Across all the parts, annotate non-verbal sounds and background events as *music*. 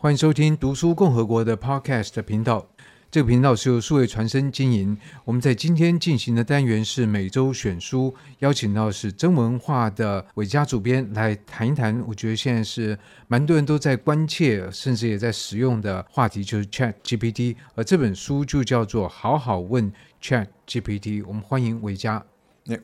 欢迎收听读书共和国的 Podcast 频道。这个频道是由数位传声经营。我们在今天进行的单元是每周选书，邀请到是真文化的伟嘉主编来谈一谈。我觉得现在是蛮多人都在关切，甚至也在使用的话题，就是 Chat GPT。而这本书就叫做《好好问 Chat GPT》。我们欢迎伟嘉。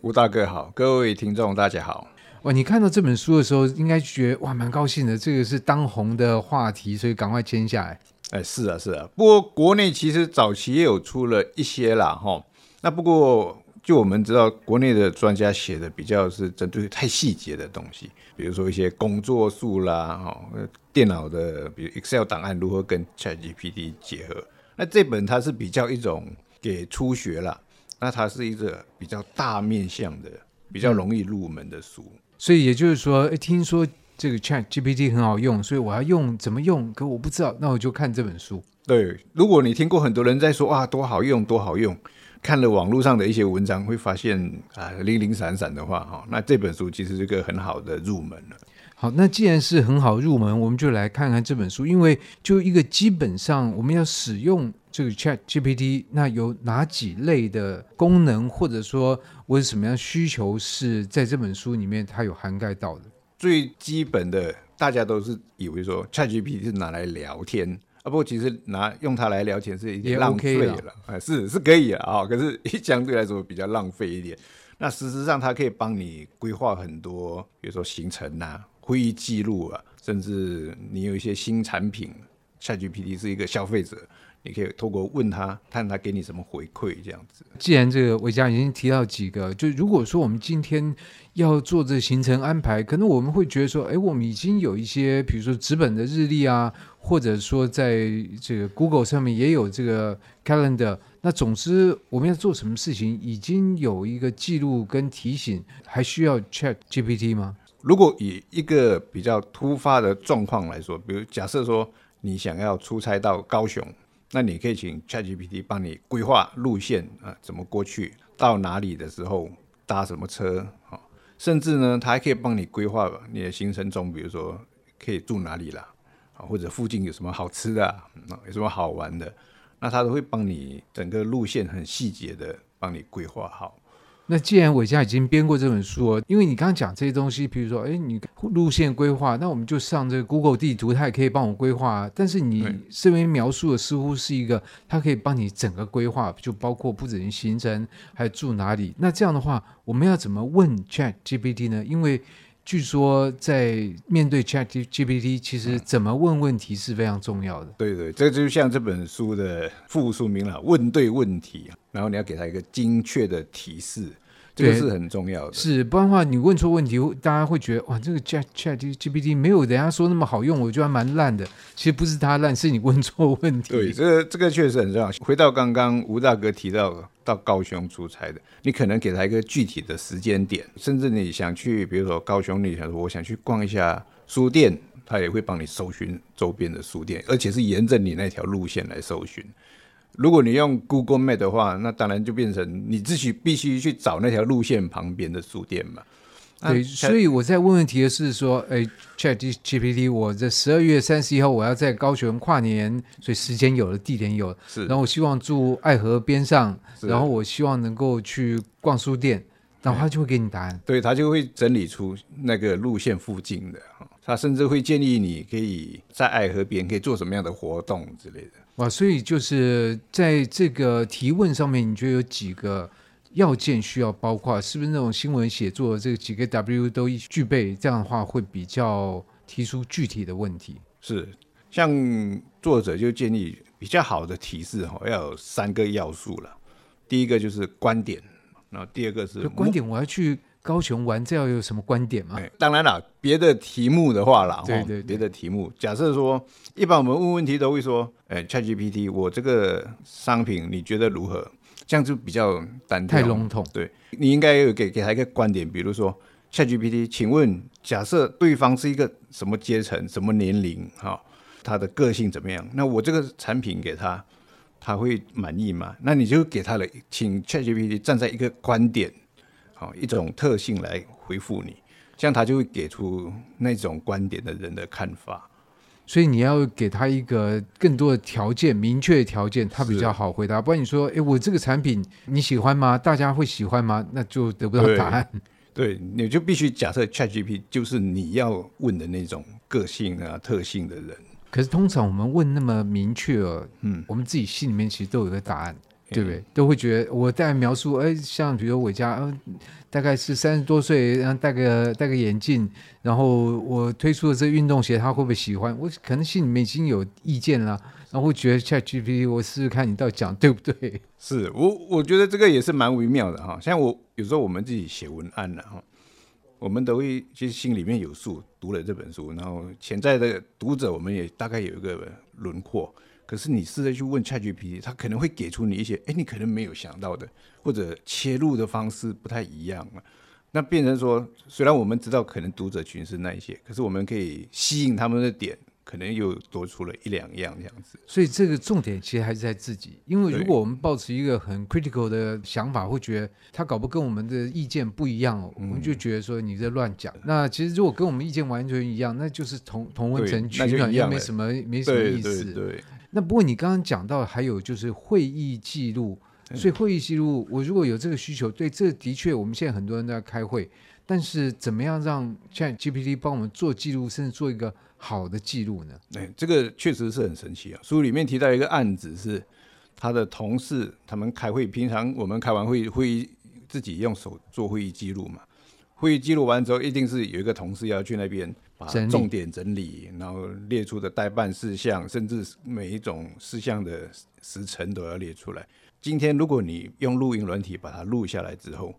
吴大哥好，各位听众大家好。哇，你看到这本书的时候，应该觉得哇，蛮高兴的。这个是当红的话题，所以赶快签下来。哎，是啊，是啊。不过国内其实早期也有出了一些啦，哈。那不过就我们知道，国内的专家写的比较是针对太细节的东西，比如说一些工作术啦，哈，电脑的，比如 Excel 档案如何跟 ChatGPT 结合。那这本它是比较一种给初学啦，那它是一个比较大面向的，比较容易入门的书。嗯所以也就是说，诶，听说这个 Chat GPT 很好用，所以我要用怎么用？可我不知道，那我就看这本书。对，如果你听过很多人在说啊，多好用，多好用，看了网络上的一些文章，会发现啊，零零散散的话，哈，那这本书其实是一个很好的入门了。好，那既然是很好入门，我们就来看看这本书，因为就一个基本上我们要使用。这个 Chat GPT 那有哪几类的功能，或者说我有什么样需求是在这本书里面它有涵盖到的？最基本的，大家都是以为说 Chat GPT 是拿来聊天啊，不过其实拿用它来聊天是一点浪费了，哎，是是可以啊，可是相对来说比较浪费一点。那事实上它可以帮你规划很多，比如说行程啊、会议记录啊，甚至你有一些新产品，Chat GPT 是一个消费者。你可以透过问他，看他给你什么回馈，这样子。既然这个伟嘉已经提到几个，就如果说我们今天要做这行程安排，可能我们会觉得说，哎，我们已经有一些，比如说纸本的日历啊，或者说在这个 Google 上面也有这个 Calendar。那总之，我们要做什么事情，已经有一个记录跟提醒，还需要 Chat GPT 吗？如果以一个比较突发的状况来说，比如假设说你想要出差到高雄。那你可以请 ChatGPT 帮你规划路线啊，怎么过去，到哪里的时候搭什么车啊，甚至呢，它还可以帮你规划你的行程中，比如说可以住哪里啦，啊，或者附近有什么好吃的啊，有什么好玩的，那它都会帮你整个路线很细节的帮你规划好。那既然伟嘉已经编过这本书，因为你刚刚讲这些东西，比如说，哎，你路线规划，那我们就上这个 Google 地图，它也可以帮我规划。但是你这边描述的似乎是一个，它可以帮你整个规划，就包括不止于行程，还有住哪里。那这样的话，我们要怎么问 Chat GPT 呢？因为据说在面对 Chat GPT，其实怎么问问题是非常重要的。对对，这就像这本书的副书名了，问对问题。然后你要给他一个精确的提示，这个是很重要的。是，不然的话，你问错问题，大家会觉得哇，这个 Chat Chat GPT 没有人家说那么好用，我觉得还蛮烂的。其实不是它烂，是你问错问题。对，这个这个确实很重要。回到刚刚吴大哥提到到高雄出差的，你可能给他一个具体的时间点，甚至你想去，比如说高雄，你想说我想去逛一下书店，他也会帮你搜寻周边的书店，而且是沿着你那条路线来搜寻。如果你用 Google Map 的话，那当然就变成你自己必须去找那条路线旁边的书店嘛。对，所以我在问问题的是说，哎，ChatGPT，我在十二月三十一号我要在高雄跨年，所以时间有了，地点有了，是。然后我希望住爱河边上，然后我希望能够去逛书店，然后他就会给你答案。对，他就会整理出那个路线附近的，他甚至会建议你可以在爱河边可以做什么样的活动之类的。哇，所以就是在这个提问上面，你觉得有几个要件需要包括？是不是那种新闻写作这几个 W 都具备？这样的话会比较提出具体的问题。是，像作者就建议比较好的提示哈，要有三个要素了。第一个就是观点，然后第二个是观点，我要去。高雄玩，这要有什么观点吗？当然了，别的题目的话啦，对对，对，别的题目，假设说，一般我们问问题都会说，哎，ChatGPT，我这个商品你觉得如何？这样就比较单调，太笼统。对，你应该有给给他一个观点，比如说，ChatGPT，请问，假设对方是一个什么阶层、什么年龄，哈，他的个性怎么样？那我这个产品给他，他会满意吗？那你就给他了，请 ChatGPT 站在一个观点。好，一种特性来回复你，这样他就会给出那种观点的人的看法。所以你要给他一个更多的条件，明确的条件，他比较好回答。不然你说，哎，我这个产品你喜欢吗？大家会喜欢吗？那就得不到答案。对，*laughs* 对，你就必须假设 ChatGPT 就是你要问的那种个性啊、特性的人。可是通常我们问那么明确哦，嗯，我们自己心里面其实都有个答案。对不对？都会觉得我大概描述，哎，像比如我家，嗯，大概是三十多岁，然后戴个戴个眼镜，然后我推出的这个运动鞋，他会不会喜欢？我可能心里面已经有意见了，然后会觉得 ChatGPT，我试试看你到底讲对不对？是我，我觉得这个也是蛮微妙的哈。像我有时候我们自己写文案了哈，我们都会其实心里面有数，读了这本书，然后潜在的读者，我们也大概有一个轮廓。可是你试着去问 ChatGPT，他可能会给出你一些，哎，你可能没有想到的，或者切入的方式不太一样了。那变成说，虽然我们知道可能读者群是那一些，可是我们可以吸引他们的点，可能又多出了一两样这样子。所以这个重点其实还是在自己，因为如果我们保持一个很 critical 的想法，会觉得他搞不跟我们的意见不一样哦，我们就觉得说你在乱讲。那其实如果跟我们意见完全一样，那就是同同温层取暖，也没什么没什么意思。对对对。那不过你刚刚讲到还有就是会议记录，所以会议记录我如果有这个需求，对，这的确我们现在很多人都在开会，但是怎么样让 ChatGPT 帮我们做记录，甚至做一个好的记录呢？哎，这个确实是很神奇啊！书里面提到一个案子是他的同事，他们开会，平常我们开完会会议自己用手做会议记录嘛，会议记录完之后，一定是有一个同事要去那边。把重点整理，然后列出的代办事项，甚至每一种事项的时程都要列出来。今天如果你用录音软体把它录下来之后，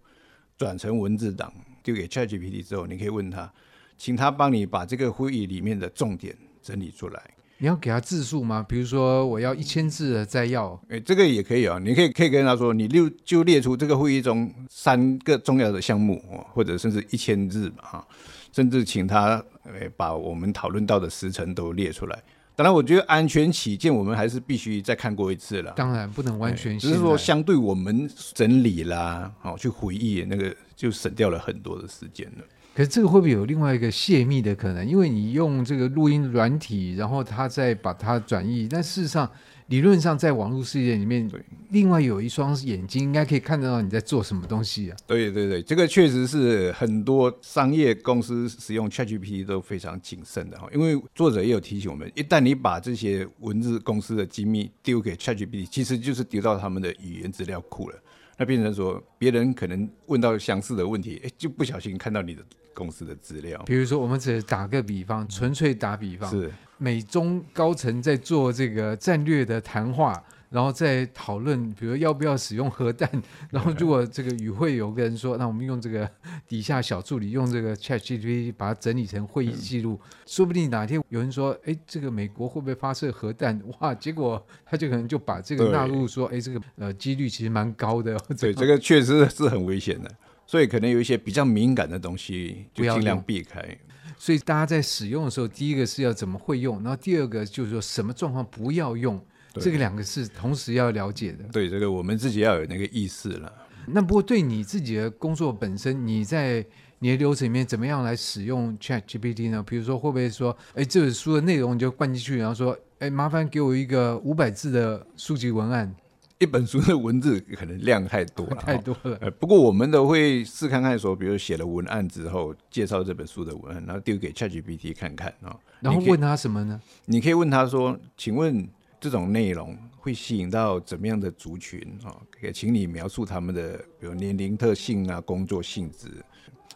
转成文字档丢给 ChatGPT 之后，你可以问他，请他帮你把这个会议里面的重点整理出来。你要给他字数吗？比如说我要一千字的摘要，哎，这个也可以啊。你可以可以跟他说，你六就列出这个会议中三个重要的项目，或者甚至一千字嘛，哈。甚至请他诶把我们讨论到的时程都列出来。当然，我觉得安全起见，我们还是必须再看过一次了。当然不能完全，只是说相对我们整理啦，哦，去回忆那个就省掉了很多的时间了。可是这个会不会有另外一个泄密的可能？因为你用这个录音软体，然后他再把它转译，但事实上。理论上，在网络世界里面，对，另外有一双眼睛应该可以看得到你在做什么东西啊。对对对，这个确实是很多商业公司使用 ChatGPT 都非常谨慎的哈。因为作者也有提醒我们，一旦你把这些文字公司的机密丢给 ChatGPT，其实就是丢到他们的语言资料库了。那变成说，别人可能问到相似的问题，哎，就不小心看到你的公司的资料。比如说，我们只打个比方，纯粹打比方。是。美中高层在做这个战略的谈话，然后再讨论，比如要不要使用核弹。*laughs* 然后如果这个与会有个人说，那我们用这个底下小助理用这个 ChatGPT 把它整理成会议记录，说不定哪天有人说，哎，这个美国会不会发射核弹？哇，结果他就可能就把这个纳入说，哎，这个呃几率其实蛮高的。对，这个确实是很危险的，所以可能有一些比较敏感的东西就尽量避开。所以大家在使用的时候，第一个是要怎么会用，然后第二个就是说什么状况不要用，这个两个是同时要了解的。对，这个我们自己要有那个意识了。那不过对你自己的工作本身，你在你的流程里面怎么样来使用 ChatGPT 呢？比如说会不会说，哎，这本书的内容你就灌进去，然后说，哎，麻烦给我一个五百字的书籍文案。一本书的文字可能量太多了，*laughs* 太多了。不过我们都会试看看，说，比如写了文案之后，介绍这本书的文案，然后丢给 ChatGPT 看看啊。然后问他什么呢？你可以问他说：“请问这种内容会吸引到怎么样的族群啊？可以请你描述他们的，比如年龄特性啊、工作性质，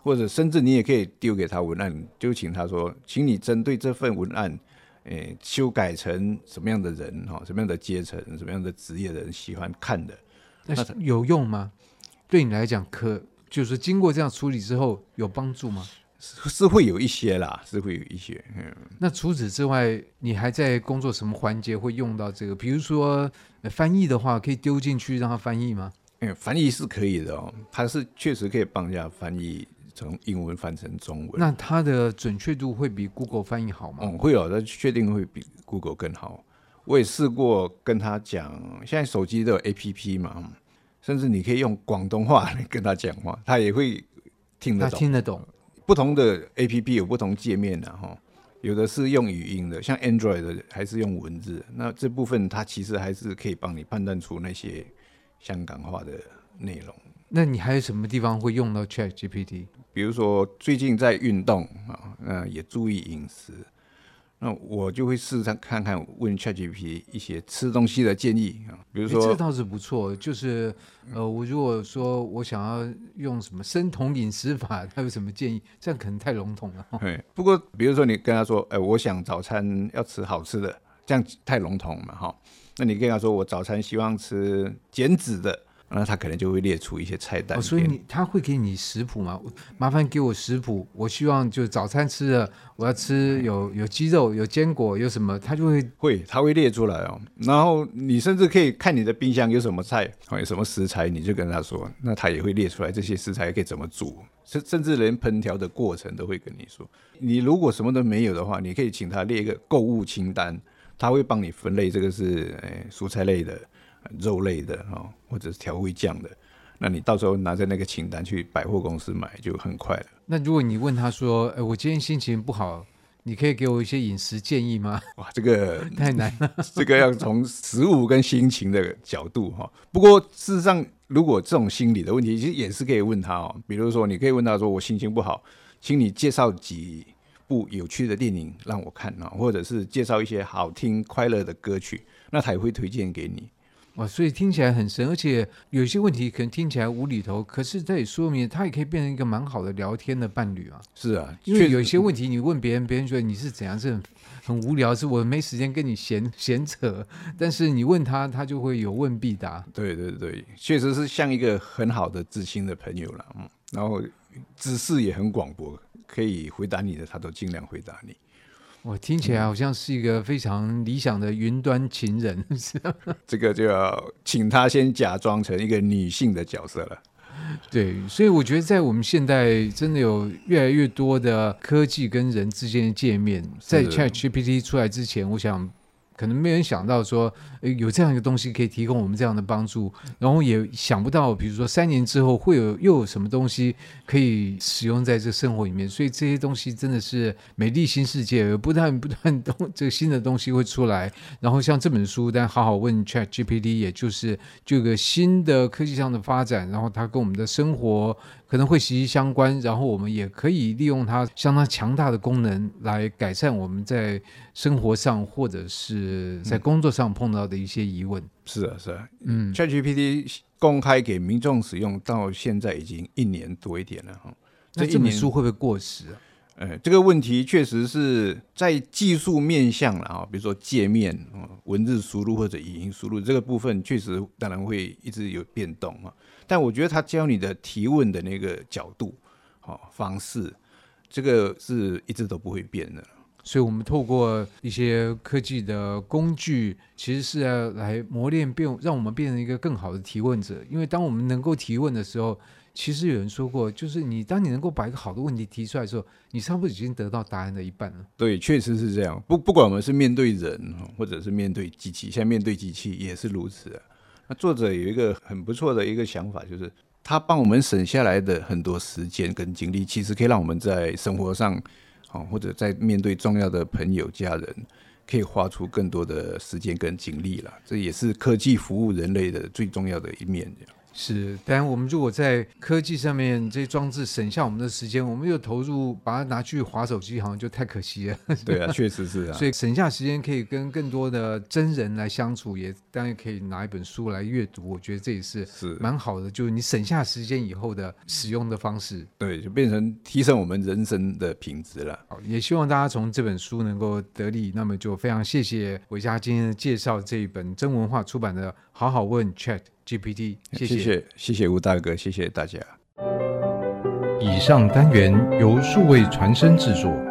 或者甚至你也可以丢给他文案，就请他说，请你针对这份文案。”诶，修改成什么样的人哈？什么样的阶层？什么样的职业的人喜欢看的？那有用吗？对你来讲，可就是经过这样处理之后有帮助吗？是，是会有一些啦，是会有一些。嗯。那除此之外，你还在工作什么环节会用到这个？比如说翻译的话，可以丢进去让他翻译吗？嗯，翻译是可以的哦，它是确实可以帮人家翻译。从英文翻成中文，那它的准确度会比 Google 翻译好吗？嗯，会有，它确定会比 Google 更好。我也试过跟他讲，现在手机都有 APP 嘛，甚至你可以用广东话来跟他讲话，他也会听得懂。他听得懂。不同的 APP 有不同界面的哈，有的是用语音的，像 Android 的还是用文字。那这部分它其实还是可以帮你判断出那些香港话的内容。那你还有什么地方会用到 Chat GPT？比如说最近在运动啊，那也注意饮食。那我就会试着看看问 ChatGPT 一些吃东西的建议啊，比如说这倒是不错，就是呃，我如果说我想要用什么生酮饮食法，*laughs* 他有什么建议？这样可能太笼统了。对，不过比如说你跟他说，哎，我想早餐要吃好吃的，这样太笼统嘛，哈。那你跟他说，我早餐希望吃减脂的。那他可能就会列出一些菜单，哦，所以你他会给你食谱吗？麻烦给我食谱，我希望就早餐吃的，我要吃有有鸡肉、有坚果、有什么，他就会会他会列出来哦。然后你甚至可以看你的冰箱有什么菜，有什么食材，你就跟他说，那他也会列出来这些食材可以怎么煮，甚甚至连烹调的过程都会跟你说。你如果什么都没有的话，你可以请他列一个购物清单，他会帮你分类，这个是诶蔬菜类的。肉类的哦，或者是调味酱的，那你到时候拿着那个清单去百货公司买就很快了。那如果你问他说：“哎，我今天心情不好，你可以给我一些饮食建议吗？”哇，这个 *laughs* 太难了，*laughs* 这个要从食物跟心情的角度哈。不过事实上，如果这种心理的问题，其实也是可以问他哦。比如说，你可以问他说：“我心情不好，请你介绍几部有趣的电影让我看啊，或者是介绍一些好听快乐的歌曲，那他也会推荐给你。”哇，所以听起来很深，而且有些问题可能听起来无厘头，可是这也说明他也可以变成一个蛮好的聊天的伴侣啊。是啊，因为有些问题你问别人，别人觉得你是怎样，是很很无聊，是我没时间跟你闲闲扯。但是你问他，他就会有问必答。对对对，确实是像一个很好的知心的朋友了。嗯，然后知识也很广博，可以回答你的，他都尽量回答你。我听起来好像是一个非常理想的云端情人，*laughs* 这个就要请他先假装成一个女性的角色了。对，所以我觉得在我们现代，真的有越来越多的科技跟人之间的界面。在 ChatGPT 出来之前，我想。可能没人想到说，有这样一个东西可以提供我们这样的帮助，然后也想不到，比如说三年之后会有又有什么东西可以使用在这生活里面。所以这些东西真的是美丽新世界，不断不断东这个新的东西会出来。*laughs* 然后像这本书，但好好问 ChatGPT，也就是这个新的科技上的发展，然后它跟我们的生活。可能会息息相关，然后我们也可以利用它相当强大的功能来改善我们在生活上或者是在工作上碰到的一些疑问。嗯、是啊，是啊，嗯，ChatGPT 公开给民众使用到现在已经一年多一点了哈。这一本书会不会过时啊？呃，这个问题确实是在技术面向了哈，比如说界面、文字输入或者语音输入这个部分，确实当然会一直有变动啊。但我觉得他教你的提问的那个角度、好方式，这个是一直都不会变的。所以，我们透过一些科技的工具，其实是要来磨练变，让我们变成一个更好的提问者。因为当我们能够提问的时候，其实有人说过，就是你当你能够把一个好的问题提出来的时候，你差不多已经得到答案的一半了。对，确实是这样。不，不管我们是面对人，或者是面对机器，现在面对机器也是如此啊。那作者有一个很不错的一个想法，就是他帮我们省下来的很多时间跟精力，其实可以让我们在生活上，哦或者在面对重要的朋友、家人，可以花出更多的时间跟精力了。这也是科技服务人类的最重要的一面。是，但我们如果在科技上面这些装置省下我们的时间，我们又投入把它拿去划手机，好像就太可惜了。对啊，确实是啊。*laughs* 所以省下时间可以跟更多的真人来相处，也当然可以拿一本书来阅读。我觉得这也是是蛮好的，是就是你省下时间以后的使用的方式。对，就变成提升我们人生的品质了。好，也希望大家从这本书能够得利。那么就非常谢谢维嘉今天的介绍这一本真文化出版的《好好问 Chat》。GPT，谢谢谢谢，谢谢吴大哥，谢谢大家。以上单元由数位传声制作。